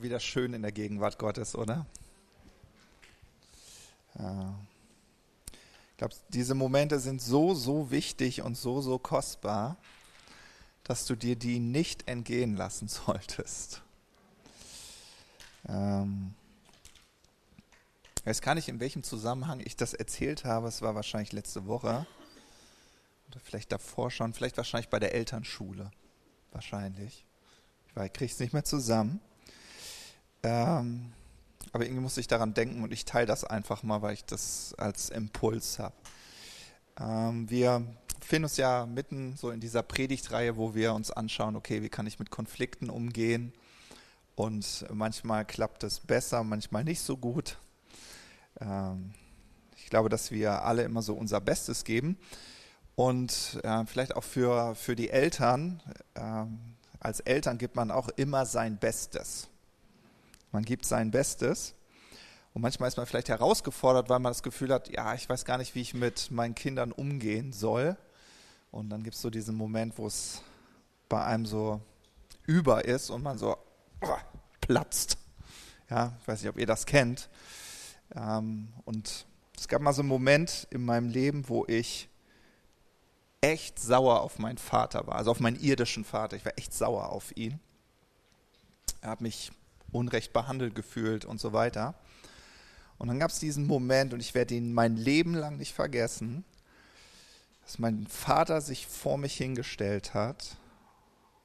Wieder schön in der Gegenwart Gottes, oder? Ich glaube, diese Momente sind so, so wichtig und so, so kostbar, dass du dir die nicht entgehen lassen solltest. Ähm ich weiß gar nicht, in welchem Zusammenhang ich das erzählt habe. Es war wahrscheinlich letzte Woche. Oder vielleicht davor schon. Vielleicht wahrscheinlich bei der Elternschule. Wahrscheinlich. Ich kriege es nicht mehr zusammen. Ähm, aber irgendwie muss ich daran denken und ich teile das einfach mal, weil ich das als Impuls habe. Ähm, wir befinden uns ja mitten so in dieser Predigtreihe, wo wir uns anschauen, okay, wie kann ich mit Konflikten umgehen? Und manchmal klappt es besser, manchmal nicht so gut. Ähm, ich glaube, dass wir alle immer so unser Bestes geben. Und äh, vielleicht auch für, für die Eltern, äh, als Eltern gibt man auch immer sein Bestes. Man gibt sein Bestes. Und manchmal ist man vielleicht herausgefordert, weil man das Gefühl hat, ja, ich weiß gar nicht, wie ich mit meinen Kindern umgehen soll. Und dann gibt es so diesen Moment, wo es bei einem so über ist und man so oh, platzt. Ja, ich weiß nicht, ob ihr das kennt. Ähm, und es gab mal so einen Moment in meinem Leben, wo ich echt sauer auf meinen Vater war, also auf meinen irdischen Vater. Ich war echt sauer auf ihn. Er hat mich unrecht behandelt gefühlt und so weiter. Und dann gab es diesen Moment, und ich werde ihn mein Leben lang nicht vergessen, dass mein Vater sich vor mich hingestellt hat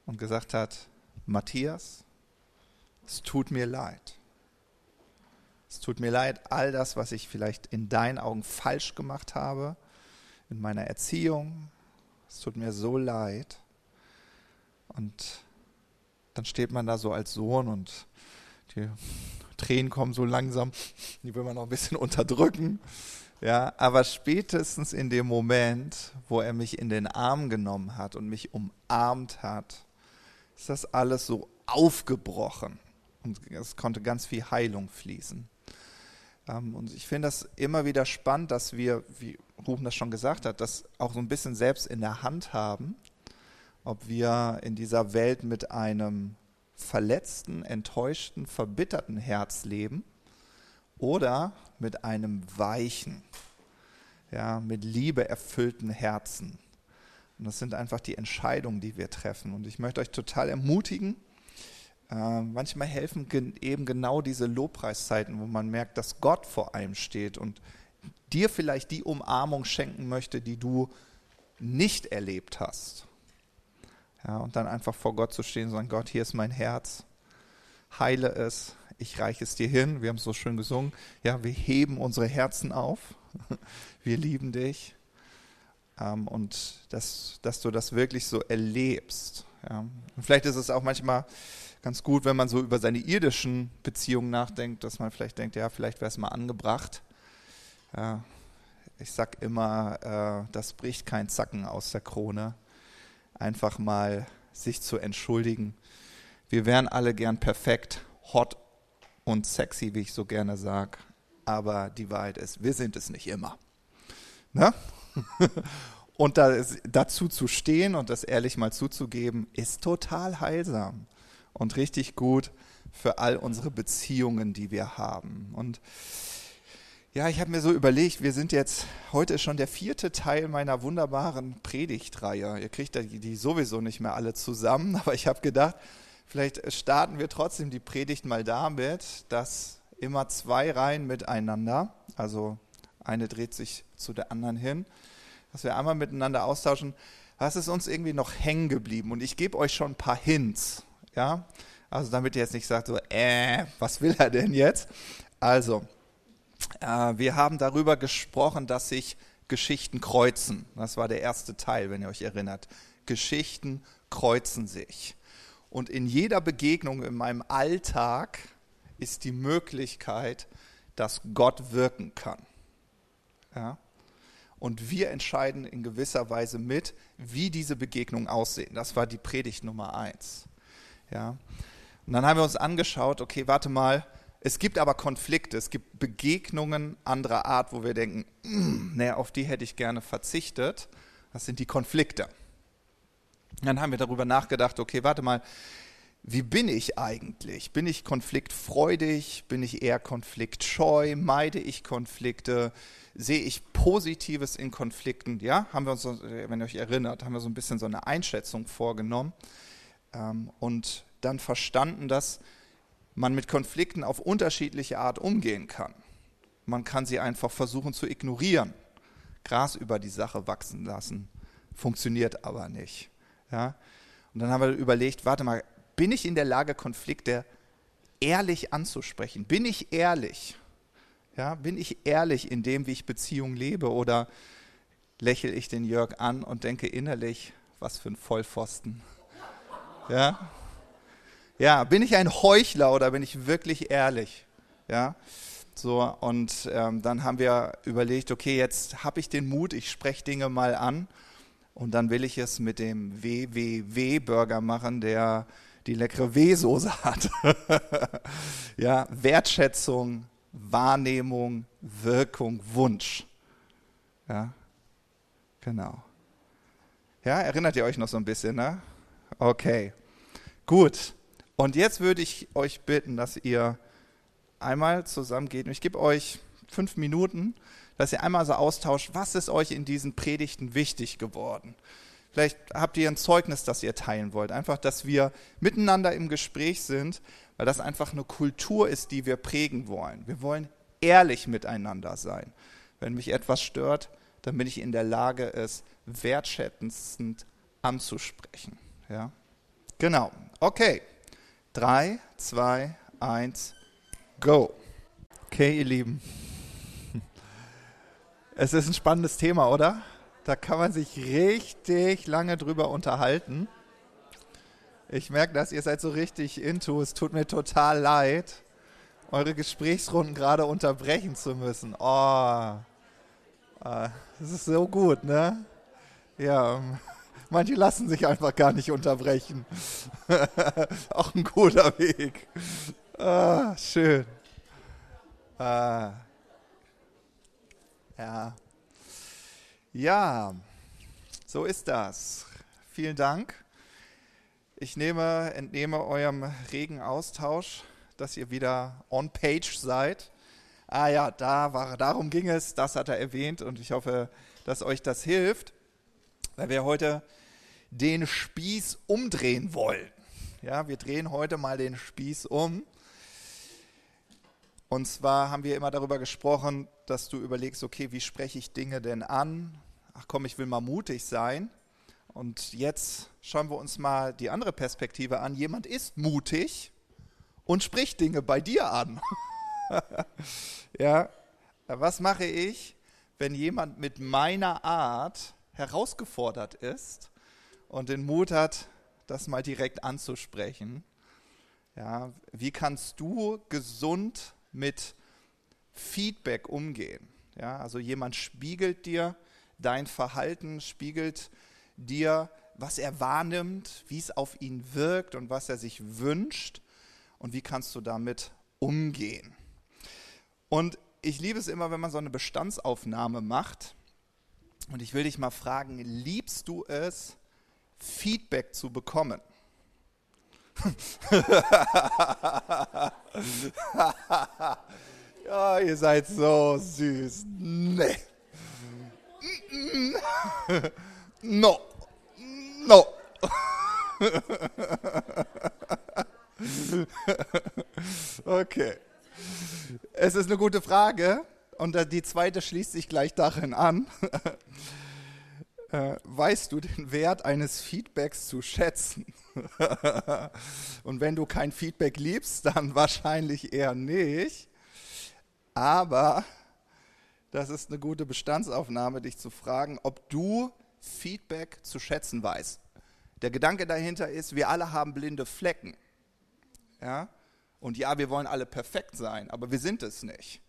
und gesagt hat, Matthias, es tut mir leid. Es tut mir leid, all das, was ich vielleicht in deinen Augen falsch gemacht habe, in meiner Erziehung. Es tut mir so leid. Und dann steht man da so als Sohn und die Tränen kommen so langsam, die will man noch ein bisschen unterdrücken. Ja, aber spätestens in dem Moment, wo er mich in den Arm genommen hat und mich umarmt hat, ist das alles so aufgebrochen und es konnte ganz viel Heilung fließen. Ähm, und ich finde das immer wieder spannend, dass wir, wie Ruben das schon gesagt hat, das auch so ein bisschen selbst in der Hand haben, ob wir in dieser Welt mit einem verletzten, enttäuschten, verbitterten Herz leben oder mit einem weichen, ja, mit Liebe erfüllten Herzen. Und das sind einfach die Entscheidungen, die wir treffen. Und ich möchte euch total ermutigen, äh, manchmal helfen gen eben genau diese Lobpreiszeiten, wo man merkt, dass Gott vor einem steht und dir vielleicht die Umarmung schenken möchte, die du nicht erlebt hast. Ja, und dann einfach vor Gott zu stehen und sagen, Gott, hier ist mein Herz, heile es, ich reiche es dir hin. Wir haben es so schön gesungen. Ja, wir heben unsere Herzen auf. Wir lieben dich. Ähm, und dass, dass du das wirklich so erlebst. Ja. Und vielleicht ist es auch manchmal ganz gut, wenn man so über seine irdischen Beziehungen nachdenkt, dass man vielleicht denkt, ja, vielleicht wäre es mal angebracht. Ja, ich sag immer, äh, das bricht kein Zacken aus der Krone einfach mal sich zu entschuldigen. Wir wären alle gern perfekt, hot und sexy, wie ich so gerne sage. Aber die Wahrheit ist, wir sind es nicht immer. Ne? und da, dazu zu stehen und das ehrlich mal zuzugeben, ist total heilsam und richtig gut für all unsere Beziehungen, die wir haben. Und ja, ich habe mir so überlegt, wir sind jetzt, heute ist schon der vierte Teil meiner wunderbaren Predigtreihe. Ihr kriegt die sowieso nicht mehr alle zusammen, aber ich habe gedacht, vielleicht starten wir trotzdem die Predigt mal damit, dass immer zwei Reihen miteinander, also eine dreht sich zu der anderen hin, dass wir einmal miteinander austauschen, was ist uns irgendwie noch hängen geblieben? Und ich gebe euch schon ein paar Hints, ja, also damit ihr jetzt nicht sagt so, äh, was will er denn jetzt? Also, wir haben darüber gesprochen, dass sich Geschichten kreuzen. Das war der erste Teil, wenn ihr euch erinnert. Geschichten kreuzen sich. Und in jeder Begegnung in meinem Alltag ist die Möglichkeit, dass Gott wirken kann. Ja? Und wir entscheiden in gewisser Weise mit, wie diese Begegnungen aussehen. Das war die Predigt Nummer eins. Ja? Und dann haben wir uns angeschaut, okay, warte mal, es gibt aber Konflikte, es gibt Begegnungen anderer Art, wo wir denken, mm, naja, auf die hätte ich gerne verzichtet. Das sind die Konflikte. Dann haben wir darüber nachgedacht, okay, warte mal, wie bin ich eigentlich? Bin ich konfliktfreudig? Bin ich eher konfliktscheu? Meide ich Konflikte? Sehe ich Positives in Konflikten? Ja, haben wir uns, wenn ihr euch erinnert, haben wir so ein bisschen so eine Einschätzung vorgenommen ähm, und dann verstanden, dass man mit Konflikten auf unterschiedliche Art umgehen kann. Man kann sie einfach versuchen zu ignorieren, Gras über die Sache wachsen lassen, funktioniert aber nicht. Ja? Und dann haben wir überlegt, warte mal, bin ich in der Lage, Konflikte ehrlich anzusprechen? Bin ich ehrlich? Ja, bin ich ehrlich in dem, wie ich Beziehungen lebe? Oder lächle ich den Jörg an und denke innerlich, was für ein Vollpfosten? Ja? Ja, bin ich ein Heuchler oder bin ich wirklich ehrlich? Ja? So, und ähm, dann haben wir überlegt, okay, jetzt habe ich den Mut, ich spreche Dinge mal an und dann will ich es mit dem WWW-Burger machen, der die leckere W-Soße hat. ja, Wertschätzung, Wahrnehmung, Wirkung, Wunsch. Ja, genau. Ja, erinnert ihr euch noch so ein bisschen, ne? Okay, gut. Und jetzt würde ich euch bitten, dass ihr einmal zusammen geht. Und ich gebe euch fünf Minuten, dass ihr einmal so austauscht, was ist euch in diesen Predigten wichtig geworden? Vielleicht habt ihr ein Zeugnis, das ihr teilen wollt. Einfach, dass wir miteinander im Gespräch sind, weil das einfach eine Kultur ist, die wir prägen wollen. Wir wollen ehrlich miteinander sein. Wenn mich etwas stört, dann bin ich in der Lage, es wertschätzend anzusprechen. Ja? Genau. Okay. Drei, zwei, eins, go. Okay, ihr Lieben. Es ist ein spannendes Thema, oder? Da kann man sich richtig lange drüber unterhalten. Ich merke, dass ihr seid so richtig into. Es tut mir total leid, eure Gesprächsrunden gerade unterbrechen zu müssen. Oh, das ist so gut, ne? Ja, manche lassen sich einfach gar nicht unterbrechen. Auch ein guter Weg. Ah, schön. Ah. Ja. Ja, so ist das. Vielen Dank. Ich nehme, entnehme eurem regen Austausch, dass ihr wieder on page seid. Ah ja, da war, darum ging es, das hat er erwähnt und ich hoffe, dass euch das hilft, weil wir heute den Spieß umdrehen wollen. Ja, wir drehen heute mal den Spieß um. Und zwar haben wir immer darüber gesprochen, dass du überlegst, okay, wie spreche ich Dinge denn an? Ach komm, ich will mal mutig sein. Und jetzt schauen wir uns mal die andere Perspektive an. Jemand ist mutig und spricht Dinge bei dir an. ja, was mache ich, wenn jemand mit meiner Art herausgefordert ist und den Mut hat, das mal direkt anzusprechen? Ja, wie kannst du gesund mit Feedback umgehen. Ja, also jemand spiegelt dir dein Verhalten, spiegelt dir, was er wahrnimmt, wie es auf ihn wirkt und was er sich wünscht und wie kannst du damit umgehen. Und ich liebe es immer, wenn man so eine Bestandsaufnahme macht. Und ich will dich mal fragen, liebst du es, Feedback zu bekommen? ja, ihr seid so süß. Nee. No. No. Okay. Es ist eine gute Frage und die zweite schließt sich gleich darin an. Äh, weißt du den Wert eines Feedbacks zu schätzen? Und wenn du kein Feedback liebst, dann wahrscheinlich eher nicht. Aber das ist eine gute Bestandsaufnahme, dich zu fragen, ob du Feedback zu schätzen weißt. Der Gedanke dahinter ist, wir alle haben blinde Flecken. Ja? Und ja, wir wollen alle perfekt sein, aber wir sind es nicht.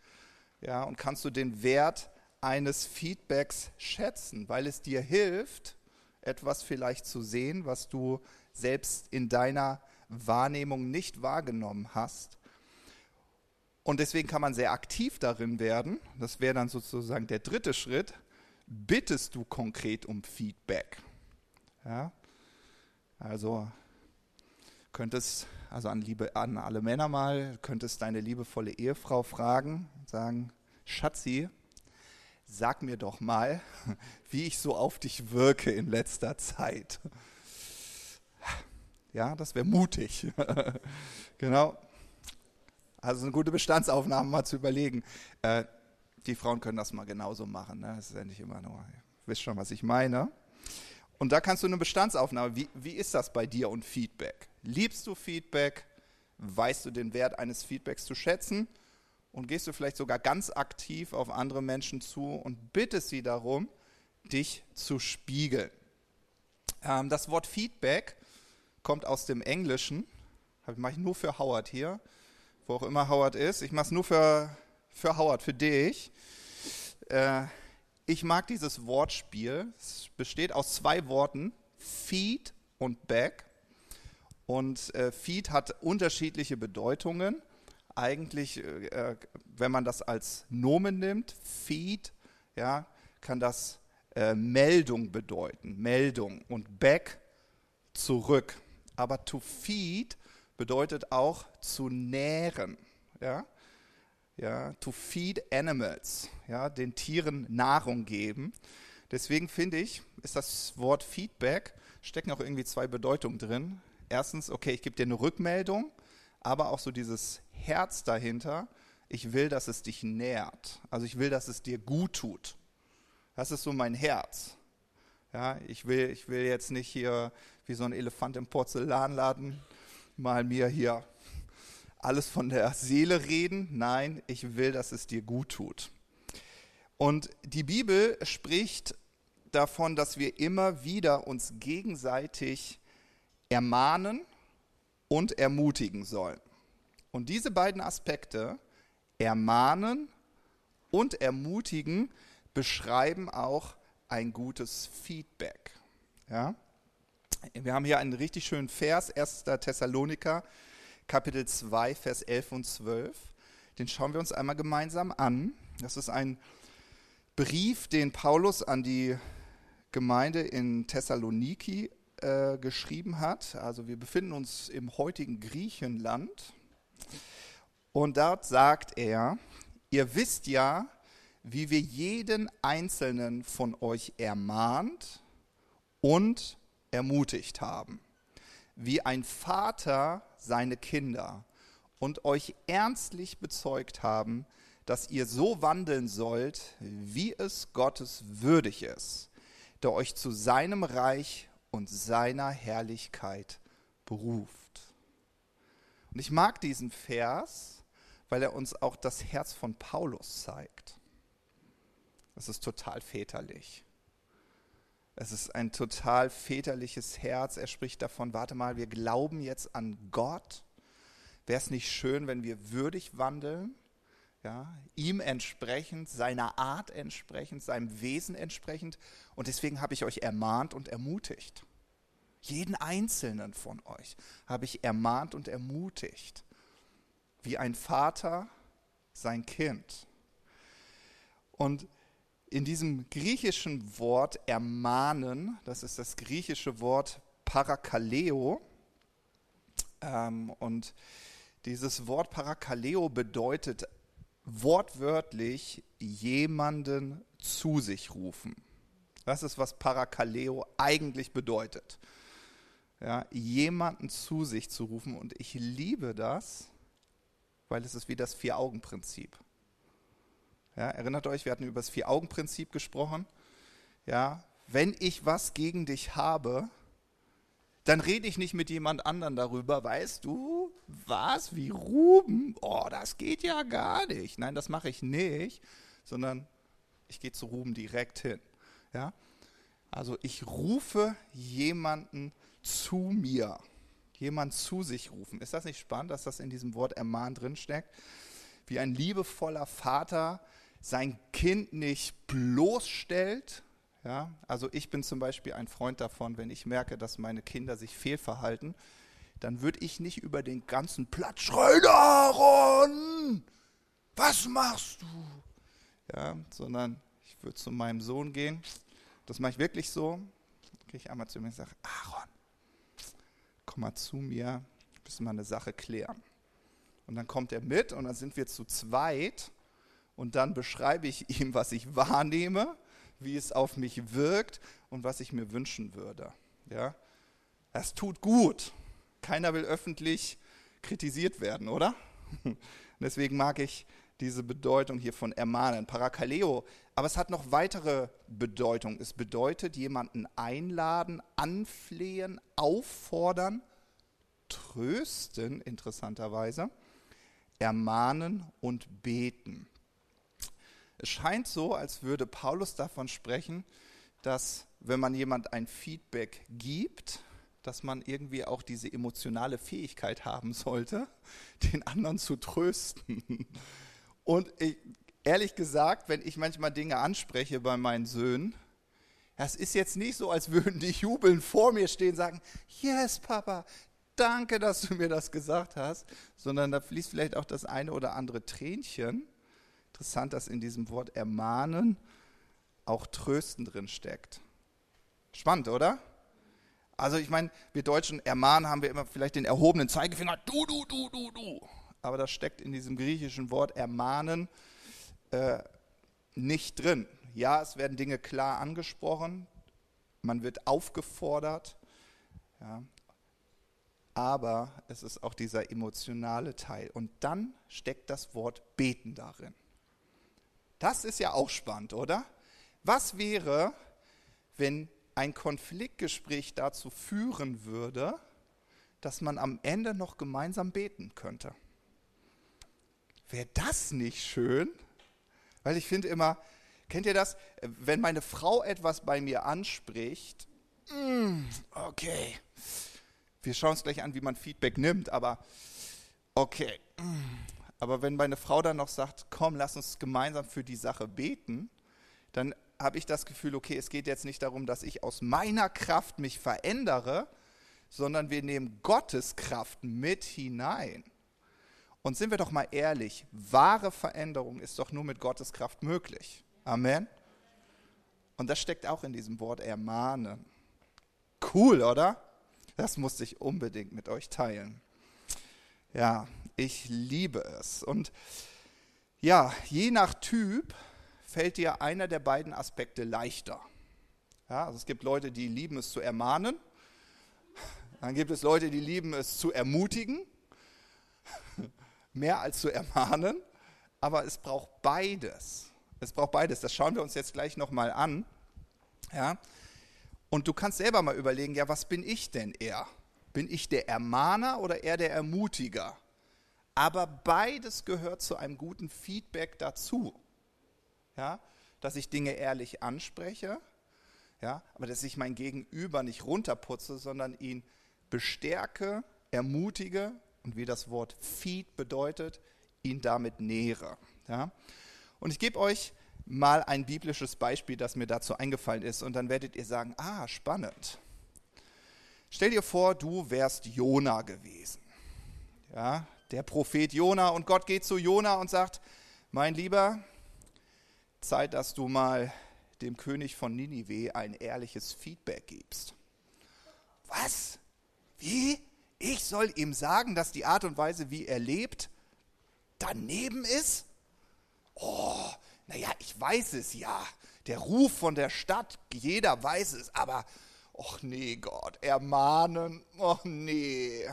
Ja, und kannst du den Wert eines Feedbacks schätzen, weil es dir hilft, etwas vielleicht zu sehen, was du selbst in deiner Wahrnehmung nicht wahrgenommen hast. Und deswegen kann man sehr aktiv darin werden. Das wäre dann sozusagen der dritte Schritt. Bittest du konkret um Feedback? Ja? Also, könntest, also an, Liebe, an alle Männer mal, könntest deine liebevolle Ehefrau fragen, sagen, Schatzi, sag mir doch mal, wie ich so auf dich wirke in letzter Zeit. Ja, das wäre mutig. genau. Also eine gute Bestandsaufnahme mal zu überlegen. Äh, die Frauen können das mal genauso machen. Ne? Das ist ja nicht immer nur, ihr wisst schon, was ich meine. Und da kannst du eine Bestandsaufnahme, wie, wie ist das bei dir und Feedback? Liebst du Feedback? Weißt du den Wert eines Feedbacks zu schätzen? Und gehst du vielleicht sogar ganz aktiv auf andere Menschen zu und bittest sie darum, dich zu spiegeln? Ähm, das Wort Feedback kommt aus dem Englischen. Mache ich nur für Howard hier, wo auch immer Howard ist. Ich mache es nur für, für Howard, für dich. Äh, ich mag dieses Wortspiel. Es besteht aus zwei Worten, Feed und Back. Und äh, Feed hat unterschiedliche Bedeutungen. Eigentlich, äh, wenn man das als Nomen nimmt, Feed, ja, kann das äh, Meldung bedeuten, Meldung. Und Back zurück. Aber to feed bedeutet auch zu nähren. Ja? ja, to feed animals, ja, den Tieren Nahrung geben. Deswegen finde ich, ist das Wort Feedback, stecken auch irgendwie zwei Bedeutungen drin. Erstens, okay, ich gebe dir eine Rückmeldung, aber auch so dieses Herz dahinter, ich will, dass es dich nährt. Also ich will, dass es dir gut tut. Das ist so mein Herz. Ja, ich will, ich will jetzt nicht hier wie so ein Elefant im Porzellanladen mal mir hier alles von der Seele reden. Nein, ich will, dass es dir gut tut. Und die Bibel spricht davon, dass wir immer wieder uns gegenseitig ermahnen und ermutigen sollen. Und diese beiden Aspekte, ermahnen und ermutigen, beschreiben auch ein gutes Feedback. Ja? Wir haben hier einen richtig schönen Vers, 1. Thessaloniker Kapitel 2, Vers 11 und 12. Den schauen wir uns einmal gemeinsam an. Das ist ein Brief, den Paulus an die Gemeinde in Thessaloniki äh, geschrieben hat. Also wir befinden uns im heutigen Griechenland. Und dort sagt er, ihr wisst ja, wie wir jeden einzelnen von euch ermahnt und ermutigt haben. Wie ein Vater seine Kinder und euch ernstlich bezeugt haben, dass ihr so wandeln sollt, wie es Gottes würdig ist, der euch zu seinem Reich und seiner Herrlichkeit beruft. Und ich mag diesen Vers, weil er uns auch das Herz von Paulus zeigt. Das ist total väterlich. Es ist ein total väterliches Herz. Er spricht davon, warte mal, wir glauben jetzt an Gott. Wäre es nicht schön, wenn wir würdig wandeln? Ja, ihm entsprechend, seiner Art entsprechend, seinem Wesen entsprechend. Und deswegen habe ich euch ermahnt und ermutigt. Jeden einzelnen von euch habe ich ermahnt und ermutigt. Wie ein Vater sein Kind. Und in diesem griechischen Wort ermahnen, das ist das griechische Wort Parakaleo, ähm, und dieses Wort Parakaleo bedeutet wortwörtlich jemanden zu sich rufen. Das ist, was Parakaleo eigentlich bedeutet. Ja, jemanden zu sich zu rufen. Und ich liebe das, weil es ist wie das Vier-Augen-Prinzip. Ja, erinnert euch, wir hatten über das Vier-Augen-Prinzip gesprochen. Ja, wenn ich was gegen dich habe, dann rede ich nicht mit jemand anderen darüber, weißt du, was, wie Ruben, oh, das geht ja gar nicht. Nein, das mache ich nicht, sondern ich gehe zu Ruben direkt hin. Ja? Also ich rufe jemanden zu mir, jemand zu sich rufen. Ist das nicht spannend, dass das in diesem Wort ermahnt drinsteckt? Wie ein liebevoller Vater sein Kind nicht bloßstellt. Ja, also ich bin zum Beispiel ein Freund davon, wenn ich merke, dass meine Kinder sich fehlverhalten, dann würde ich nicht über den ganzen Platz schreien, Aaron, was machst du? Ja, sondern ich würde zu meinem Sohn gehen. Das mache ich wirklich so. Gehe ich einmal zu mir und sage, Aaron, komm mal zu mir. müssen wir eine Sache klären. Und dann kommt er mit und dann sind wir zu zweit und dann beschreibe ich ihm, was ich wahrnehme, wie es auf mich wirkt und was ich mir wünschen würde. Ja? Das tut gut. Keiner will öffentlich kritisiert werden, oder? Deswegen mag ich diese Bedeutung hier von ermahnen, Parakaleo. Aber es hat noch weitere Bedeutung. Es bedeutet jemanden einladen, anflehen, auffordern, trösten, interessanterweise, ermahnen und beten. Es scheint so, als würde Paulus davon sprechen, dass wenn man jemand ein Feedback gibt, dass man irgendwie auch diese emotionale Fähigkeit haben sollte, den anderen zu trösten. Und ich, ehrlich gesagt, wenn ich manchmal Dinge anspreche bei meinen Söhnen, es ist jetzt nicht so, als würden die jubeln vor mir stehen und sagen, yes, Papa, danke, dass du mir das gesagt hast, sondern da fließt vielleicht auch das eine oder andere Tränchen. Interessant, dass in diesem Wort ermahnen auch trösten drin steckt. Spannend, oder? Also ich meine, wir Deutschen ermahnen haben wir immer vielleicht den erhobenen Zeigefinger, du, du, du, du, du. Aber das steckt in diesem griechischen Wort ermahnen äh, nicht drin. Ja, es werden Dinge klar angesprochen, man wird aufgefordert, ja, aber es ist auch dieser emotionale Teil. Und dann steckt das Wort beten darin. Das ist ja auch spannend, oder? Was wäre, wenn ein Konfliktgespräch dazu führen würde, dass man am Ende noch gemeinsam beten könnte? Wäre das nicht schön? Weil ich finde immer, kennt ihr das? Wenn meine Frau etwas bei mir anspricht, mm, okay, wir schauen uns gleich an, wie man Feedback nimmt, aber okay. Mm. Aber wenn meine Frau dann noch sagt, komm, lass uns gemeinsam für die Sache beten, dann habe ich das Gefühl, okay, es geht jetzt nicht darum, dass ich aus meiner Kraft mich verändere, sondern wir nehmen Gottes Kraft mit hinein. Und sind wir doch mal ehrlich, wahre Veränderung ist doch nur mit Gottes Kraft möglich. Amen. Und das steckt auch in diesem Wort ermahnen. Cool, oder? Das musste ich unbedingt mit euch teilen. Ja, ich liebe es. Und ja, je nach Typ fällt dir einer der beiden Aspekte leichter. Ja, also es gibt Leute, die lieben es zu ermahnen. Dann gibt es Leute, die lieben es zu ermutigen. Mehr als zu ermahnen. Aber es braucht beides. Es braucht beides. Das schauen wir uns jetzt gleich nochmal an. Ja. Und du kannst selber mal überlegen, ja, was bin ich denn eher? Bin ich der Ermahner oder eher der Ermutiger? Aber beides gehört zu einem guten Feedback dazu ja, dass ich Dinge ehrlich anspreche, ja, aber dass ich mein Gegenüber nicht runterputze, sondern ihn bestärke, ermutige und wie das Wort feed bedeutet, ihn damit nähere. Ja. Und ich gebe euch mal ein biblisches Beispiel, das mir dazu eingefallen ist und dann werdet ihr sagen, ah, spannend. Stell dir vor, du wärst Jona gewesen. Ja, der Prophet Jona und Gott geht zu Jona und sagt, mein Lieber, Zeit, dass du mal dem König von Ninive ein ehrliches Feedback gibst. Was? Wie? Ich soll ihm sagen, dass die Art und Weise, wie er lebt, daneben ist? Oh, naja, ich weiß es ja. Der Ruf von der Stadt, jeder weiß es, aber, ach nee, Gott, ermahnen, ach nee.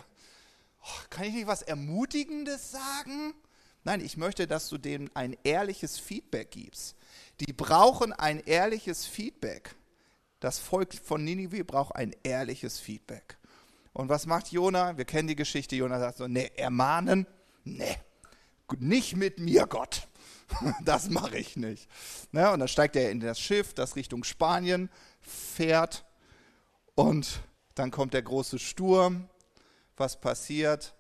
Kann ich nicht was Ermutigendes sagen? Nein, ich möchte, dass du denen ein ehrliches Feedback gibst. Die brauchen ein ehrliches Feedback. Das Volk von Ninive braucht ein ehrliches Feedback. Und was macht Jona? Wir kennen die Geschichte. Jona sagt so: Nee, ermahnen? Nee, nicht mit mir, Gott. Das mache ich nicht. Ja, und dann steigt er in das Schiff, das Richtung Spanien fährt. Und dann kommt der große Sturm. Was passiert?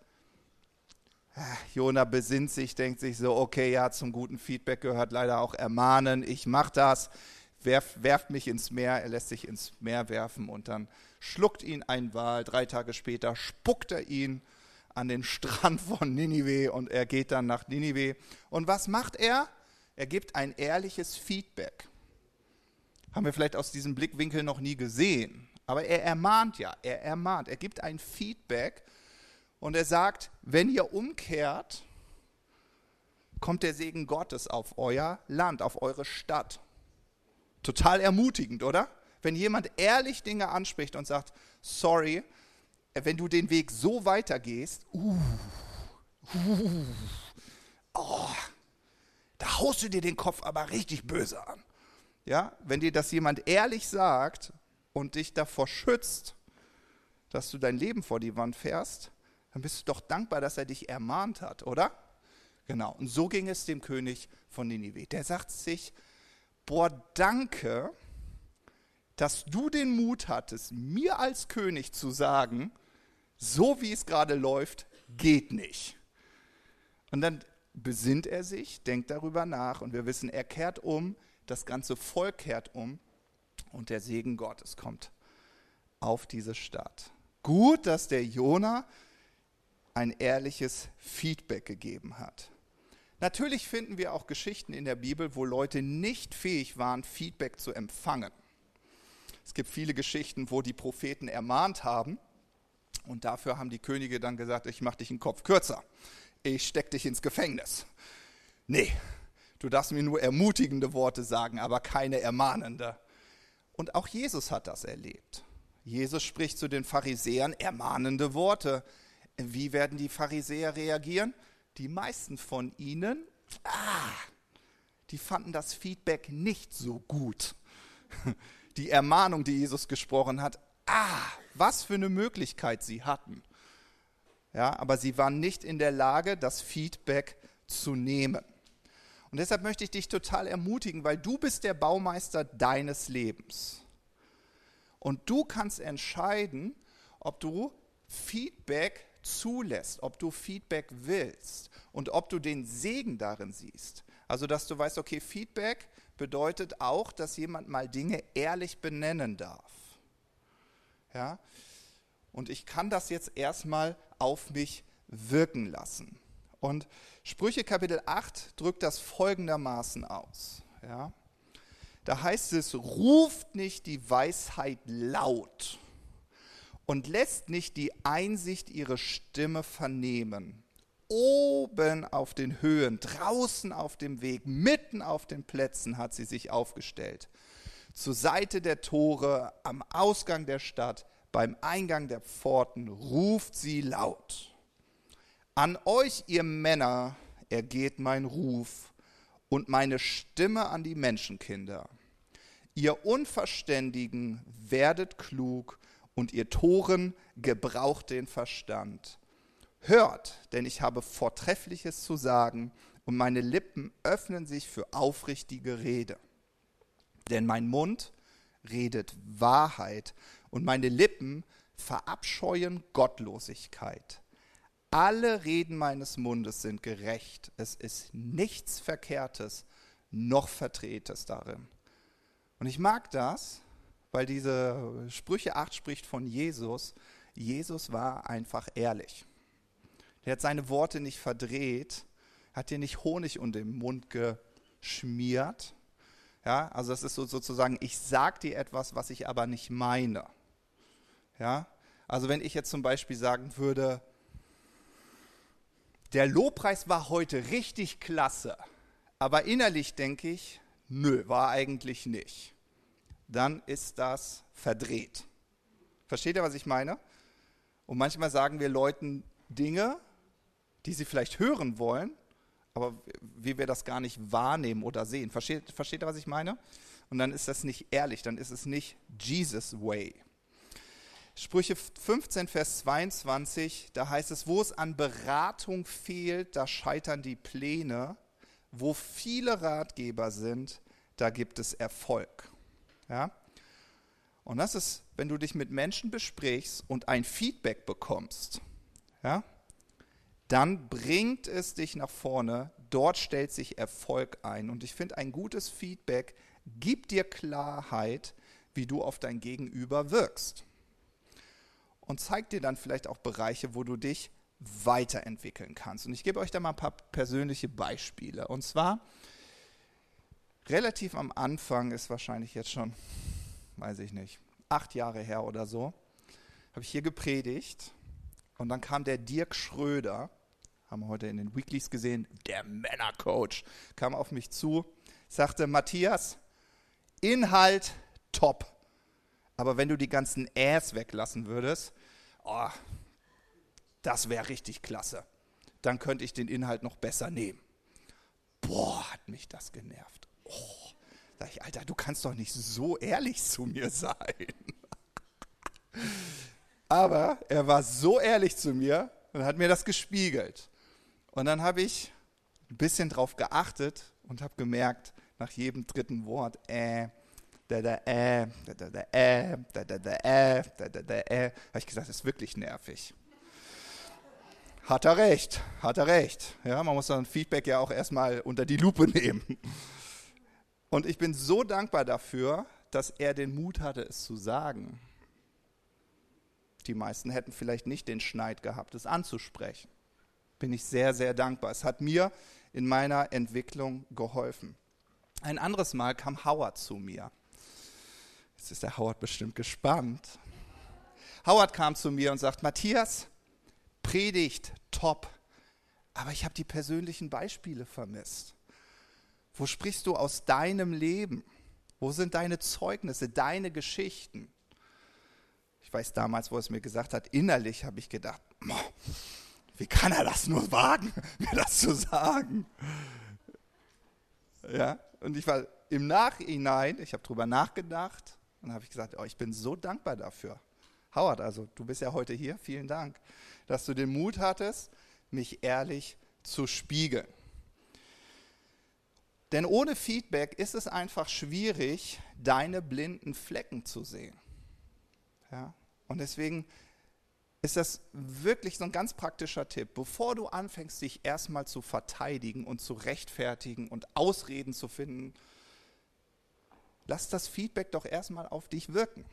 Jona besinnt sich, denkt sich so, okay, ja, zum guten Feedback gehört leider auch ermahnen, ich mache das, werf, werft mich ins Meer, er lässt sich ins Meer werfen und dann schluckt ihn ein Wal, drei Tage später spuckt er ihn an den Strand von Ninive und er geht dann nach Ninive. Und was macht er? Er gibt ein ehrliches Feedback. Haben wir vielleicht aus diesem Blickwinkel noch nie gesehen. Aber er ermahnt ja, er ermahnt, er gibt ein Feedback Und er sagt, wenn ihr umkehrt, kommt der Segen Gottes auf euer Land, auf eure Stadt. Total ermutigend, oder? Wenn jemand ehrlich Dinge anspricht und sagt, sorry, wenn du den Weg so weitergehst, uh, uh, oh, da haust du dir den Kopf aber richtig böse an. Ja, wenn dir das jemand ehrlich sagt und dich davor schützt, dass du dein Leben vor die Wand fährst, dann bist du doch dankbar, dass er dich ermahnt hat, oder? Genau. Und so ging es dem König von Ninive. Der sagt sich, boah, danke, dass du den Mut hattest, mir als König zu sagen, so wie es gerade läuft, geht nicht. Und dann besinnt er sich, denkt darüber nach und wir wissen, er kehrt um, das ganze Volk kehrt um und der Segen Gottes kommt auf diese Stadt. Gut, dass der Jona ein ehrliches Feedback gegeben hat. Natürlich finden wir auch Geschichten in der Bibel, wo Leute nicht fähig waren, Feedback zu empfangen. Es gibt viele Geschichten, wo die Propheten ermahnt haben und dafür haben die Könige dann gesagt, ich mache dich einen Kopf kürzer, ich steck dich ins Gefängnis. Nee, du darfst mir nur ermutigende Worte sagen, aber keine ermahnende. Und auch Jesus hat das erlebt. Jesus spricht zu den Pharisäern ermahnende Worte. Wie werden die Pharisäer reagieren? Die meisten von ihnen, ah, die fanden das Feedback nicht so gut. Die Ermahnung, die Jesus gesprochen hat, ah, was für eine Möglichkeit sie hatten. Ja, aber sie waren nicht in der Lage, das Feedback zu nehmen. Und deshalb möchte ich dich total ermutigen, weil du bist der Baumeister deines Lebens. Und du kannst entscheiden, ob du Feedback zulässt, ob du Feedback willst und ob du den Segen darin siehst. Also, dass du weißt, okay, Feedback bedeutet auch, dass jemand mal Dinge ehrlich benennen darf. Ja? Und ich kann das jetzt erstmal auf mich wirken lassen. Und Sprüche Kapitel 8 drückt das folgendermaßen aus. Ja? Da heißt es, ruft nicht die Weisheit laut und lässt nicht die Einsicht ihre Stimme vernehmen. Oben auf den Höhen, draußen auf dem Weg, mitten auf den Plätzen hat sie sich aufgestellt. Zur Seite der Tore, am Ausgang der Stadt, beim Eingang der Pforten ruft sie laut. An euch, ihr Männer, ergeht mein Ruf und meine Stimme an die Menschenkinder. Ihr Unverständigen werdet klug und ihr Toren gebraucht den Verstand. Hört, denn ich habe Vortreffliches zu sagen und meine Lippen öffnen sich für aufrichtige Rede. Denn mein Mund redet Wahrheit und meine Lippen verabscheuen Gottlosigkeit. Alle Reden meines Mundes sind gerecht. Es ist nichts Verkehrtes noch Verdrehtes darin. Und ich mag das, weil diese Sprüche 8 spricht von Jesus. Jesus war einfach ehrlich. Er hat seine Worte nicht verdreht, hat dir nicht Honig um den Mund geschmiert. Ja, also das ist so sozusagen, ich sage dir etwas, was ich aber nicht meine. Ja, also wenn ich jetzt zum Beispiel sagen würde, der Lobpreis war heute richtig klasse, aber innerlich denke ich, nö, war eigentlich nicht. Dann ist das verdreht. Versteht ihr, was ich meine? Und manchmal sagen wir Leuten Dinge, die sie vielleicht hören wollen, aber wie wir das gar nicht wahrnehmen oder sehen. Versteht, versteht ihr, was ich meine? Und dann ist das nicht ehrlich, dann ist es nicht Jesus Way. Sprüche 15, Vers 22, da heißt es, wo es an Beratung fehlt, da scheitern die Pläne. Wo viele Ratgeber sind, da gibt es Erfolg. Ja? Und das ist, wenn du dich mit Menschen besprichst und ein Feedback bekommst, ja, dann bringt es dich nach vorne, dort stellt sich Erfolg ein. Und ich finde, ein gutes Feedback gibt dir Klarheit, wie du auf dein Gegenüber wirkst und zeigt dir dann vielleicht auch Bereiche, wo du dich weiterentwickeln kannst. Und ich gebe euch da mal ein paar persönliche Beispiele. Und zwar relativ am Anfang ist wahrscheinlich jetzt schon, weiß ich nicht, acht Jahre her oder so, habe ich hier gepredigt Und dann kam der Dirk Schröder, haben wir heute in den Weeklies gesehen, der Männercoach, kam auf mich zu, sagte, Matthias, Inhalt top. Aber wenn du die ganzen Äs weglassen würdest, oh, das wäre richtig klasse. Dann könnte ich den Inhalt noch besser nehmen. Boah, hat mich das genervt. Oh, sag ich, Alter, du kannst doch nicht so ehrlich zu mir sein. Aber er war so ehrlich zu mir und hat mir das gespiegelt. Und dann habe ich ein bisschen drauf geachtet und habe gemerkt, nach jedem dritten Wort, äh, da da äh, da da da äh, da da da äh, da da da äh, habe ich gesagt, das ist wirklich nervig. Hat er recht, hat er recht. Ja, man muss dann Feedback ja auch erstmal unter die Lupe nehmen. Und ich bin so dankbar dafür, dass er den Mut hatte, es zu sagen. Die meisten hätten vielleicht nicht den Schneid gehabt, es anzusprechen. Bin ich sehr, sehr dankbar. Es hat mir in meiner Entwicklung geholfen. Ein anderes Mal kam Howard zu mir. Jetzt ist der Howard bestimmt gespannt. Howard kam zu mir und sagt, Matthias, Predigt top, aber ich habe die persönlichen Beispiele vermisst. Wo sprichst du aus deinem Leben? Wo sind deine Zeugnisse, deine Geschichten? Ich weiß damals, wo er es mir gesagt hat, innerlich habe ich gedacht, wie kann er das nur wagen, mir das zu sagen? Ja, und ich war im Nachhinein, ich habe darüber nachgedacht und habe ich gesagt, oh, ich bin so dankbar dafür. Howard, also du bist ja heute hier, vielen Dank, dass du den Mut hattest, mich ehrlich zu spiegeln. Denn ohne Feedback ist es einfach schwierig, deine blinden Flecken zu sehen. Ja? Und deswegen ist das wirklich so ein ganz praktischer Tipp. Bevor du anfängst, dich erstmal zu verteidigen und zu rechtfertigen und Ausreden zu finden, lass das Feedback doch erstmal auf dich wirken.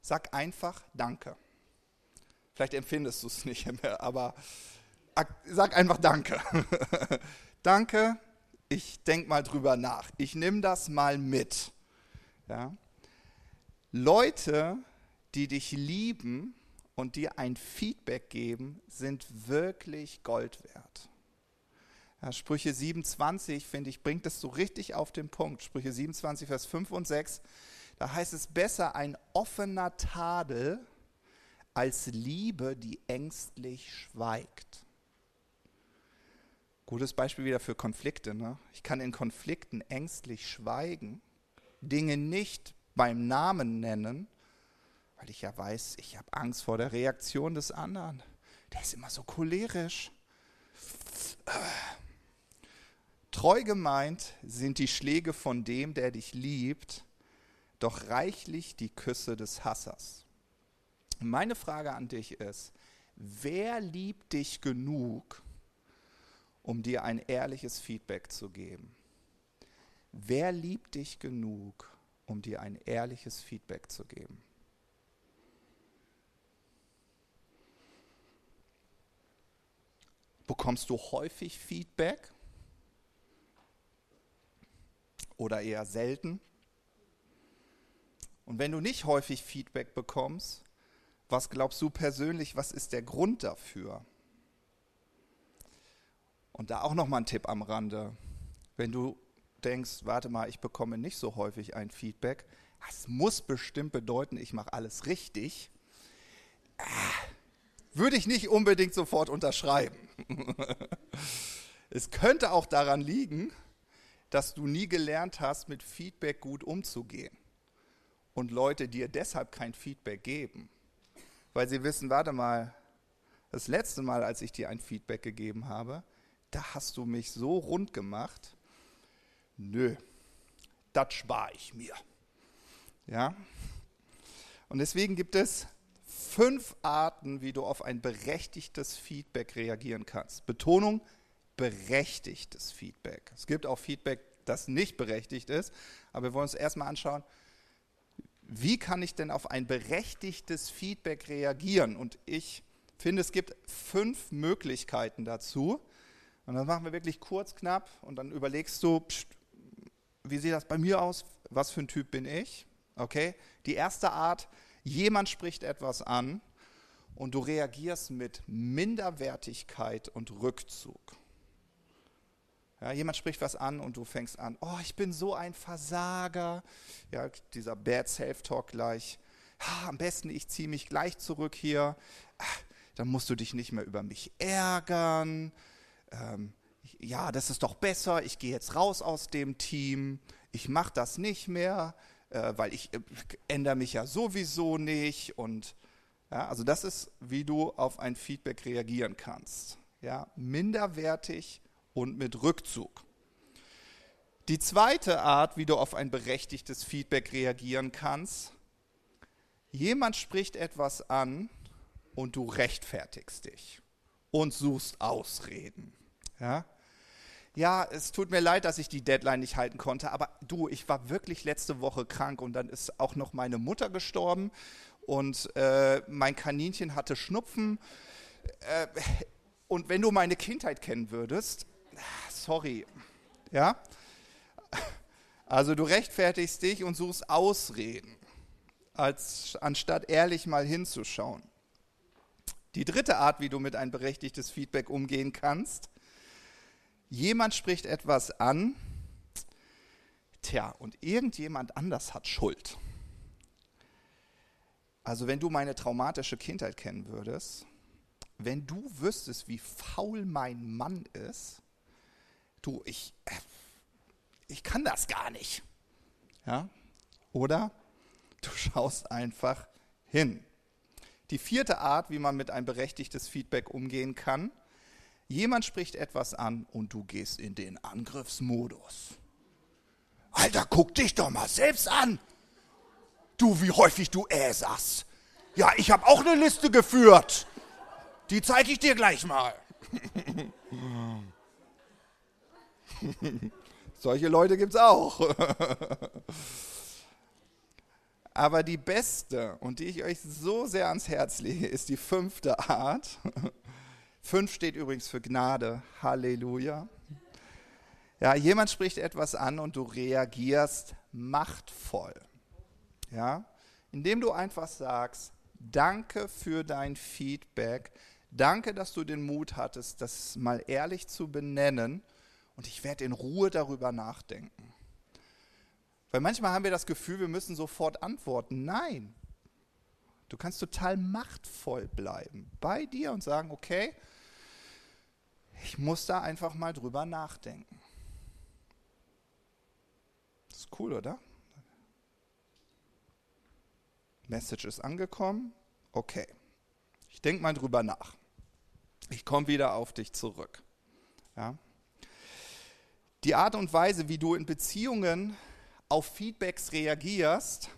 Sag einfach Danke. Vielleicht empfindest du es nicht mehr, aber sag einfach Danke. danke, ich denke mal drüber nach. Ich nehme das mal mit. Ja? Leute, die dich lieben und dir ein Feedback geben, sind wirklich Gold wert. Ja, Sprüche 27, finde ich, bringt es so richtig auf den Punkt. Sprüche 27, Vers 5 und 6. Da heißt es besser ein offener Tadel als Liebe, die ängstlich schweigt. Gutes Beispiel wieder für Konflikte. Ne? Ich kann in Konflikten ängstlich schweigen, Dinge nicht beim Namen nennen, weil ich ja weiß, ich habe Angst vor der Reaktion des anderen. Der ist immer so cholerisch. Treu gemeint sind die Schläge von dem, der dich liebt, doch reichlich die Küsse des Hassers. Meine Frage an dich ist, wer liebt dich genug, um dir ein ehrliches Feedback zu geben? Wer liebt dich genug, um dir ein ehrliches Feedback zu geben? Bekommst du häufig Feedback oder eher selten? Und wenn du nicht häufig Feedback bekommst, was glaubst du persönlich, was ist der Grund dafür? Und da auch nochmal ein Tipp am Rande. Wenn du denkst, warte mal, ich bekomme nicht so häufig ein Feedback, das muss bestimmt bedeuten, ich mache alles richtig, ah, würde ich nicht unbedingt sofort unterschreiben. es könnte auch daran liegen, dass du nie gelernt hast, mit Feedback gut umzugehen und Leute dir deshalb kein Feedback geben weil sie wissen, warte mal, das letzte Mal, als ich dir ein Feedback gegeben habe, da hast du mich so rund gemacht. Nö, das spare ich mir. Ja? Und deswegen gibt es fünf Arten, wie du auf ein berechtigtes Feedback reagieren kannst. Betonung, berechtigtes Feedback. Es gibt auch Feedback, das nicht berechtigt ist, aber wir wollen uns erstmal anschauen, wie kann ich denn auf ein berechtigtes Feedback reagieren? Und ich finde, es gibt fünf Möglichkeiten dazu. Und dann machen wir wirklich kurz, knapp und dann überlegst du, pst, wie sieht das bei mir aus? Was für ein Typ bin ich? Okay? Die erste Art, jemand spricht etwas an und du reagierst mit Minderwertigkeit und Rückzug. Ja, jemand spricht was an und du fängst an, oh, ich bin so ein Versager. Ja, dieser Bad Self-Talk gleich. Ah, am besten, ich ziehe mich gleich zurück hier. Ah, dann musst du dich nicht mehr über mich ärgern. Ähm, ja, das ist doch besser. Ich gehe jetzt raus aus dem Team. Ich mache das nicht mehr, äh, weil ich äh, ändere mich ja sowieso nicht. Und ja, also das ist, wie du auf ein Feedback reagieren kannst. Ja, minderwertig und mit Rückzug. Die zweite Art, wie du auf ein berechtigtes Feedback reagieren kannst, jemand spricht etwas an und du rechtfertigst dich und suchst Ausreden. Ja? ja, es tut mir leid, dass ich die Deadline nicht halten konnte, aber du, ich war wirklich letzte Woche krank und dann ist auch noch meine Mutter gestorben und äh, mein Kaninchen hatte Schnupfen. Äh, und wenn du meine Kindheit kennen würdest, sorry. Ja? Also du rechtfertigst dich und suchst Ausreden, als, anstatt ehrlich mal hinzuschauen. Die dritte Art, wie du mit ein berechtigtes Feedback umgehen kannst, jemand spricht etwas an, tja, und irgendjemand anders hat Schuld. Also wenn du meine traumatische Kindheit kennen würdest, wenn du wüsstest, wie faul mein Mann ist, du, ich, äh, ich kann das gar nicht. Ja? Oder du schaust einfach hin. Die vierte Art, wie man mit einem berechtigtes Feedback umgehen kann, jemand spricht etwas an und du gehst in den Angriffsmodus. Alter, guck dich doch mal selbst an. Du, wie häufig du äh. Ja, ich habe auch eine Liste geführt. Die zeige ich dir gleich mal. Solche Leute gibt es auch. Aber die beste und die ich euch so sehr ans Herz lege, ist die fünfte Art. Fünf steht übrigens für Gnade. Halleluja. Ja, jemand spricht etwas an und du reagierst machtvoll. Ja, indem du einfach sagst, danke für dein Feedback. Danke, dass du den Mut hattest, das mal ehrlich zu benennen und ich werde in Ruhe darüber nachdenken. Weil manchmal haben wir das Gefühl, wir müssen sofort antworten. Nein. Du kannst total machtvoll bleiben bei dir und sagen, okay, ich muss da einfach mal drüber nachdenken. Das ist cool, oder? Message ist angekommen. Okay. Ich denke mal drüber nach. Ich komme wieder auf dich zurück. Ja? Die Art und Weise, wie du in Beziehungen auf Feedbacks reagierst,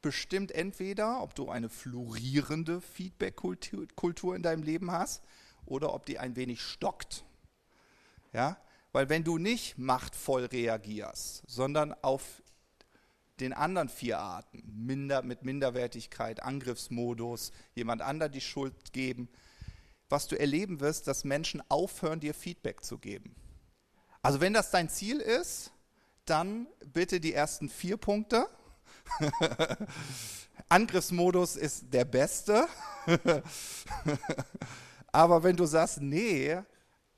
bestimmt entweder, ob du eine florierende Feedback-Kultur in deinem Leben hast oder ob die ein wenig stockt. Ja? Weil wenn du nicht machtvoll reagierst, sondern auf den anderen vier Arten, minder, mit Minderwertigkeit, Angriffsmodus, jemand anderem die Schuld geben, was du erleben wirst, dass Menschen aufhören, dir Feedback zu geben. Also wenn das dein Ziel ist, dann bitte die ersten vier Punkte. Angriffsmodus ist der beste. Aber wenn du sagst, nee,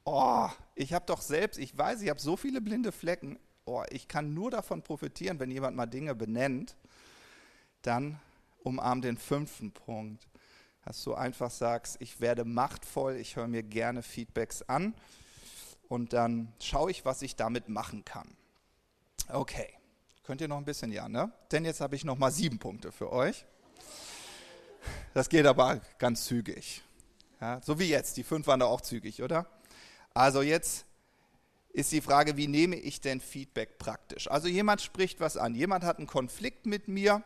oh, ich habe doch selbst, ich weiß, ich habe so viele blinde Flecken, oh, ich kann nur davon profitieren, wenn jemand mal Dinge benennt, dann umarm den fünften Punkt. Dass du einfach sagst, ich werde machtvoll, ich höre mir gerne Feedbacks an und dann schaue ich, was ich damit machen kann. Okay, könnt ihr noch ein bisschen, ja, ne? Denn jetzt habe ich noch mal sieben Punkte für euch. Das geht aber ganz zügig. Ja, so wie jetzt, die fünf waren da auch zügig, oder? Also jetzt ist die Frage, wie nehme ich denn Feedback praktisch? Also jemand spricht was an, jemand hat einen Konflikt mit mir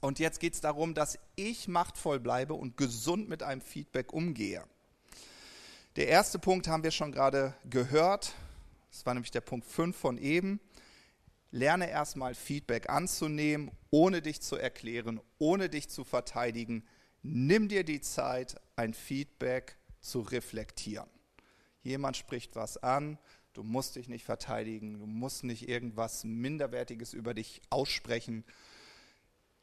und jetzt geht es darum, dass ich machtvoll bleibe und gesund mit einem Feedback umgehe. Der erste Punkt haben wir schon gerade gehört. Das war nämlich der Punkt 5 von eben. Lerne erstmal Feedback anzunehmen, ohne dich zu erklären, ohne dich zu verteidigen. Nimm dir die Zeit, ein Feedback zu reflektieren. Jemand spricht was an, du musst dich nicht verteidigen, du musst nicht irgendwas Minderwertiges über dich aussprechen.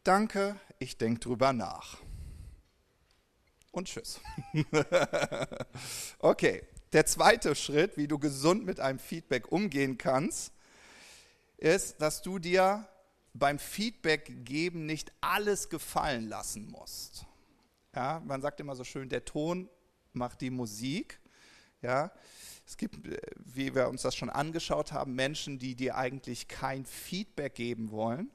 Danke, ich denke drüber nach. Und tschüss. okay, der zweite Schritt, wie du gesund mit einem Feedback umgehen kannst, ist, dass du dir beim Feedback geben nicht alles gefallen lassen musst. Ja, man sagt immer so schön, der Ton macht die Musik. Ja, es gibt, wie wir uns das schon angeschaut haben, Menschen, die dir eigentlich kein Feedback geben wollen,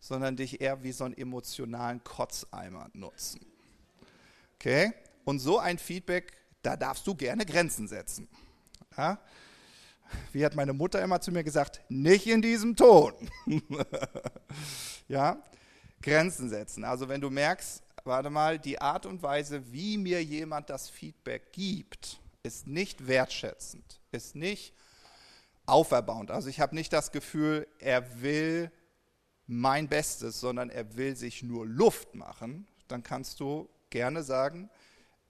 sondern dich eher wie so einen emotionalen Kotzeimer nutzen. Okay? Und so ein Feedback, da darfst du gerne Grenzen setzen. Ja? Wie hat meine Mutter immer zu mir gesagt, nicht in diesem Ton. ja? Grenzen setzen. Also wenn du merkst, warte mal, die Art und Weise, wie mir jemand das Feedback gibt, ist nicht wertschätzend, ist nicht auferbauend. Also ich habe nicht das Gefühl, er will mein Bestes, sondern er will sich nur Luft machen. Dann kannst du gerne sagen,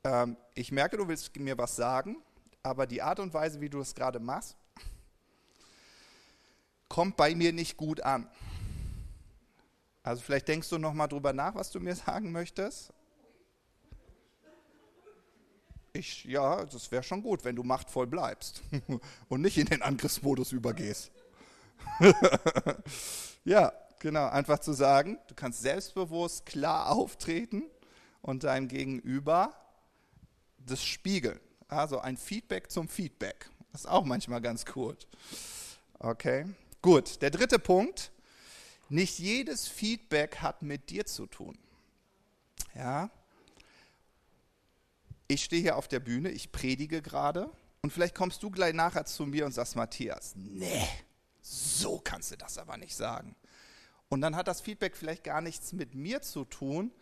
ähm, ich merke, du willst mir was sagen, aber die Art und Weise, wie du es gerade machst, kommt bei mir nicht gut an. Also vielleicht denkst du noch mal drüber nach, was du mir sagen möchtest. Ich, ja, das wäre schon gut, wenn du machtvoll bleibst und nicht in den Angriffsmodus übergehst. ja, genau, einfach zu sagen, du kannst selbstbewusst klar auftreten und deinem Gegenüber das spiegeln. Also ein Feedback zum Feedback. Das ist auch manchmal ganz gut. Okay, gut. Der dritte Punkt. Nicht jedes Feedback hat mit dir zu tun. Ja. Ich stehe hier auf der Bühne, ich predige gerade und vielleicht kommst du gleich nachher zu mir und sagst, Matthias, nee, so kannst du das aber nicht sagen. Und dann hat das Feedback vielleicht gar nichts mit mir zu tun,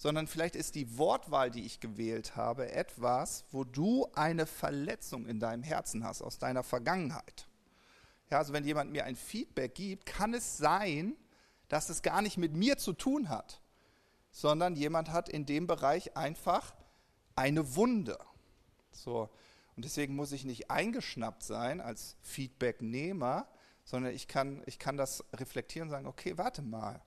sondern vielleicht ist die Wortwahl, die ich gewählt habe, etwas, wo du eine Verletzung in deinem Herzen hast aus deiner Vergangenheit. Ja, also wenn jemand mir ein Feedback gibt, kann es sein, dass es gar nicht mit mir zu tun hat, sondern jemand hat in dem Bereich einfach eine Wunde. So. Und deswegen muss ich nicht eingeschnappt sein als Feedbacknehmer, sondern ich kann, ich kann das reflektieren und sagen, okay, warte mal.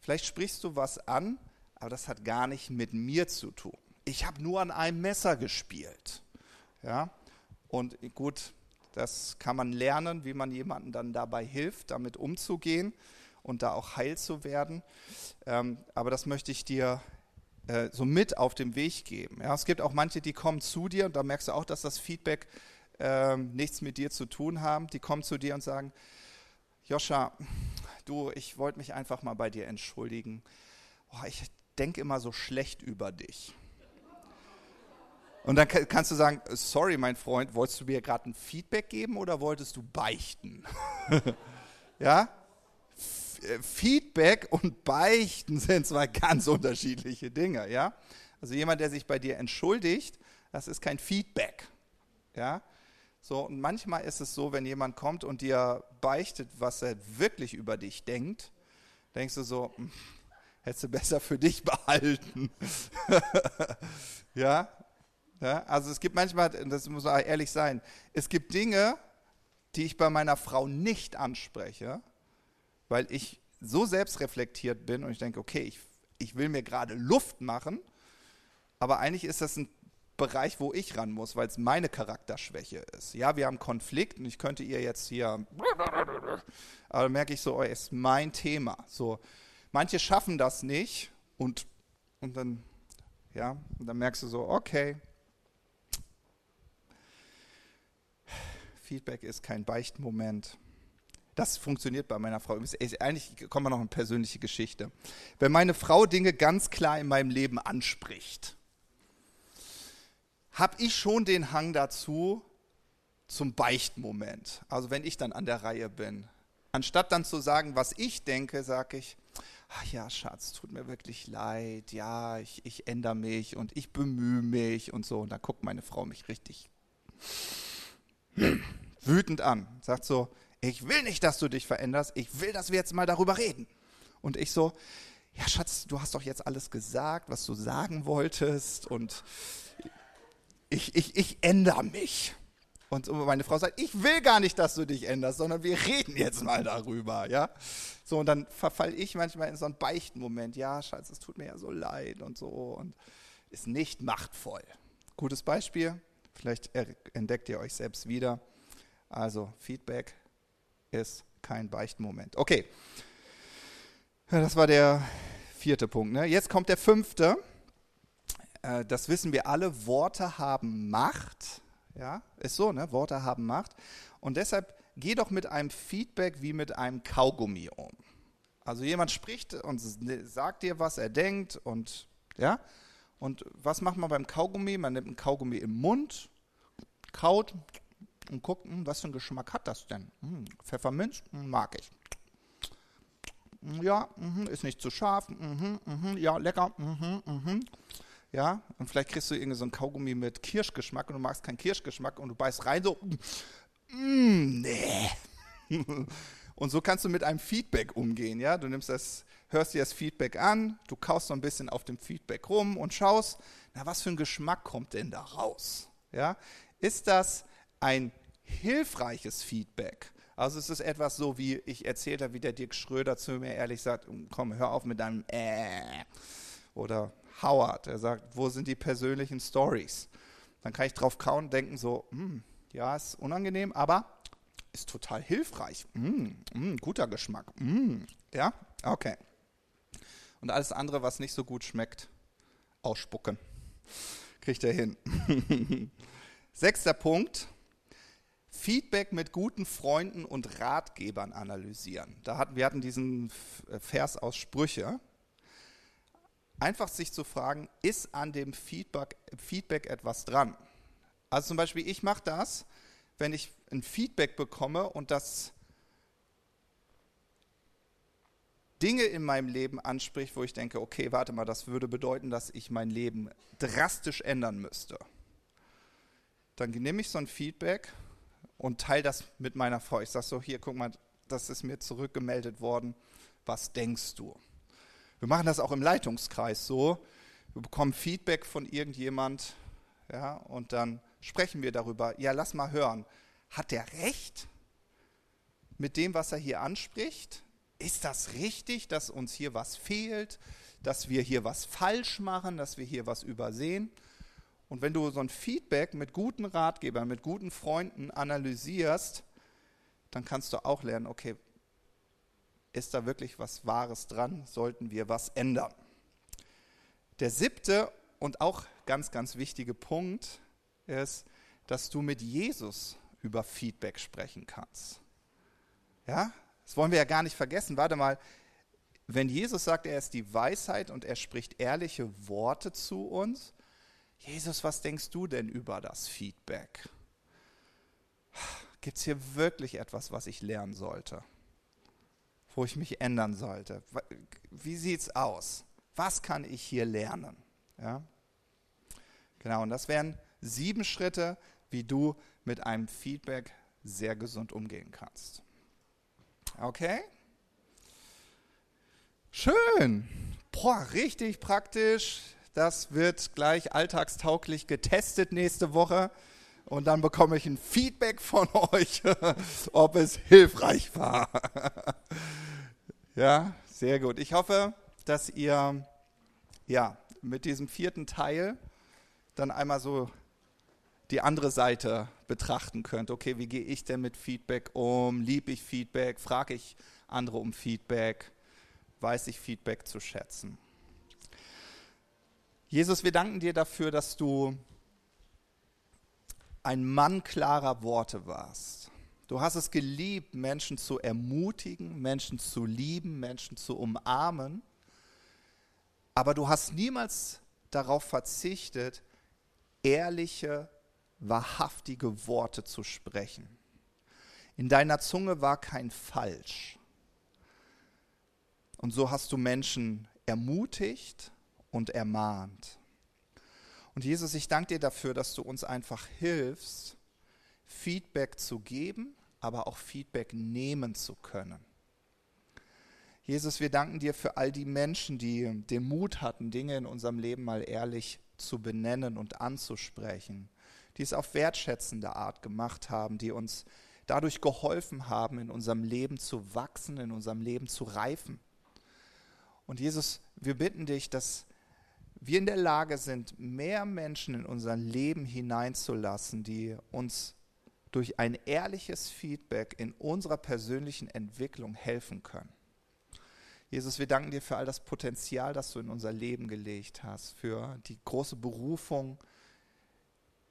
Vielleicht sprichst du was an, aber das hat gar nicht mit mir zu tun. Ich habe nur an einem Messer gespielt. Ja? Und gut, das kann man lernen, wie man jemandem dann dabei hilft, damit umzugehen und da auch heil zu werden. Ähm, aber das möchte ich dir äh, so mit auf den Weg geben. Ja? Es gibt auch manche, die kommen zu dir und da merkst du auch, dass das Feedback äh, nichts mit dir zu tun haben. Die kommen zu dir und sagen, Joscha, du, ich wollte mich einfach mal bei dir entschuldigen. Oh, ich denke immer so schlecht über dich. Und dann kannst du sagen, sorry mein Freund, wolltest du mir gerade ein Feedback geben oder wolltest du beichten? ja? Äh, Feedback und Beichten sind zwei ganz unterschiedliche Dinge, ja? Also jemand, der sich bei dir entschuldigt, das ist kein Feedback, ja? So, und manchmal ist es so, wenn jemand kommt und dir beichtet, was er wirklich über dich denkt, denkst du so, hm, hättest du besser für dich behalten. ja? ja? Also es gibt manchmal, das muss man ehrlich sein, es gibt Dinge, die ich bei meiner Frau nicht anspreche, weil ich so selbstreflektiert bin und ich denke, okay, ich, ich will mir gerade Luft machen, aber eigentlich ist das ein Bereich, wo ich ran muss, weil es meine Charakterschwäche ist. Ja, wir haben Konflikt und ich könnte ihr jetzt hier, aber merke ich so, oh, ist mein Thema. So, Manche schaffen das nicht und, und dann, ja, und dann merkst du so, okay, Feedback ist kein Beichtmoment. Das funktioniert bei meiner Frau. Eigentlich kommen wir noch eine persönliche Geschichte. Wenn meine Frau Dinge ganz klar in meinem Leben anspricht, habe ich schon den Hang dazu zum Beichtmoment. Also wenn ich dann an der Reihe bin. Anstatt dann zu sagen, was ich denke, sage ich, ach ja, Schatz, tut mir wirklich leid, ja, ich, ich ändere mich und ich bemühe mich und so. Und dann guckt meine Frau mich richtig wütend an, sagt so, ich will nicht, dass du dich veränderst, ich will, dass wir jetzt mal darüber reden. Und ich so, ja, Schatz, du hast doch jetzt alles gesagt, was du sagen wolltest und ich, ich, ich ändere mich. Und meine Frau sagt, ich will gar nicht, dass du dich änderst, sondern wir reden jetzt mal darüber, ja. So, und dann verfalle ich manchmal in so einen Beichtenmoment, ja, Schatz, es tut mir ja so leid und so. Und ist nicht machtvoll. Gutes Beispiel, vielleicht entdeckt ihr euch selbst wieder. Also Feedback ist kein Beichtmoment. Okay, das war der vierte Punkt. Ne? Jetzt kommt der fünfte. Äh, das wissen wir alle, Worte haben Macht. Ja, ist so, ne? Worte haben Macht. Und deshalb geh doch mit einem Feedback wie mit einem Kaugummi um. Also jemand spricht und sagt dir, was er denkt und ja. Und was macht man beim Kaugummi? Man nimmt ein Kaugummi im Mund, kaut und guckt, hm, was für einen Geschmack hat das denn? Hm, Pfefferminz hm, mag ich. Hm, ja, mh, ist nicht zu scharf. Ja, lecker. Ja, und vielleicht kriegst du irgendwie so ein Kaugummi mit Kirschgeschmack und du magst keinen Kirschgeschmack und du beißt rein so. Mm, nee. Und so kannst du mit einem Feedback umgehen. Ja? Du nimmst das, hörst dir das Feedback an, du kaust so ein bisschen auf dem Feedback rum und schaust, na, was für ein Geschmack kommt denn da raus? Ja? Ist das ein hilfreiches Feedback? Also ist es etwas so, wie ich erzählt habe, wie der Dirk Schröder zu mir ehrlich sagt, komm, hör auf mit deinem äh. Oder Howard, er sagt, wo sind die persönlichen Stories? Dann kann ich drauf kauen und denken so, hm, ja, ist unangenehm, aber ist total hilfreich. Mm, mm, guter Geschmack. Mm, ja, okay. Und alles andere, was nicht so gut schmeckt, ausspucken. Kriegt er hin. Sechster Punkt. Feedback mit guten Freunden und Ratgebern analysieren. Da hatten, wir hatten diesen Vers aus Sprüche. Einfach sich zu fragen, ist an dem Feedback, Feedback etwas dran? Also zum Beispiel, ich mache das, wenn ich ein Feedback bekomme und das Dinge in meinem Leben anspricht, wo ich denke, okay, warte mal, das würde bedeuten, dass ich mein Leben drastisch ändern müsste. Dann nehme ich so ein Feedback und teile das mit meiner Frau. Ich sage so, hier, guck mal, das ist mir zurückgemeldet worden. Was denkst du? Wir machen das auch im Leitungskreis so. Wir bekommen Feedback von irgendjemand, ja, und dann sprechen wir darüber. Ja, lass mal hören. Hat er recht mit dem, was er hier anspricht? Ist das richtig, dass uns hier was fehlt, dass wir hier was falsch machen, dass wir hier was übersehen? Und wenn du so ein Feedback mit guten Ratgebern, mit guten Freunden analysierst, dann kannst du auch lernen, okay, ist da wirklich was Wahres dran? Sollten wir was ändern? Der siebte und auch ganz, ganz wichtige Punkt ist, dass du mit Jesus über Feedback sprechen kannst. Ja, das wollen wir ja gar nicht vergessen. Warte mal, wenn Jesus sagt, er ist die Weisheit und er spricht ehrliche Worte zu uns, Jesus, was denkst du denn über das Feedback? Gibt es hier wirklich etwas, was ich lernen sollte? Wo ich mich ändern sollte? Wie sieht es aus? Was kann ich hier lernen? Ja? Genau, und das wären sieben Schritte, wie du mit einem Feedback sehr gesund umgehen kannst. Okay? Schön. Boah, richtig praktisch. Das wird gleich alltagstauglich getestet nächste Woche. Und dann bekomme ich ein Feedback von euch, ob es hilfreich war. ja, sehr gut. Ich hoffe, dass ihr ja, mit diesem vierten Teil dann einmal so die andere Seite betrachten könnt. Okay, wie gehe ich denn mit Feedback um? Liebe ich Feedback? Frage ich andere um Feedback? Weiß ich Feedback zu schätzen? Jesus, wir danken dir dafür, dass du ein Mann klarer Worte warst. Du hast es geliebt, Menschen zu ermutigen, Menschen zu lieben, Menschen zu umarmen. Aber du hast niemals darauf verzichtet, ehrliche, wahrhaftige Worte zu sprechen. In deiner Zunge war kein Falsch. Und so hast du Menschen ermutigt und ermahnt. Und Jesus, ich danke dir dafür, dass du uns einfach hilfst, Feedback zu geben, aber auch Feedback nehmen zu können. Jesus, wir danken dir für all die Menschen, die den Mut hatten, Dinge in unserem Leben mal ehrlich zu benennen und anzusprechen, die es auf wertschätzende Art gemacht haben, die uns dadurch geholfen haben, in unserem Leben zu wachsen, in unserem Leben zu reifen. Und Jesus, wir bitten dich, dass wir in der Lage sind, mehr Menschen in unser Leben hineinzulassen, die uns durch ein ehrliches Feedback in unserer persönlichen Entwicklung helfen können. Jesus, wir danken dir für all das Potenzial, das du in unser Leben gelegt hast, für die große Berufung,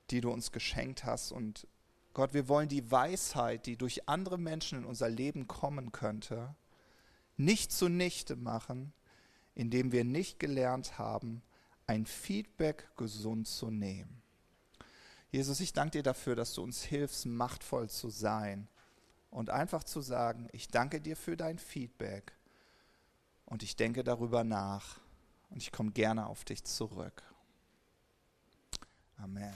die du uns geschenkt hast. Und Gott, wir wollen die Weisheit, die durch andere Menschen in unser Leben kommen könnte, nicht zunichte machen, indem wir nicht gelernt haben, ein Feedback gesund zu nehmen. Jesus, ich danke dir dafür, dass du uns hilfst, machtvoll zu sein und einfach zu sagen, ich danke dir für dein Feedback und ich denke darüber nach und ich komme gerne auf dich zurück. Amen.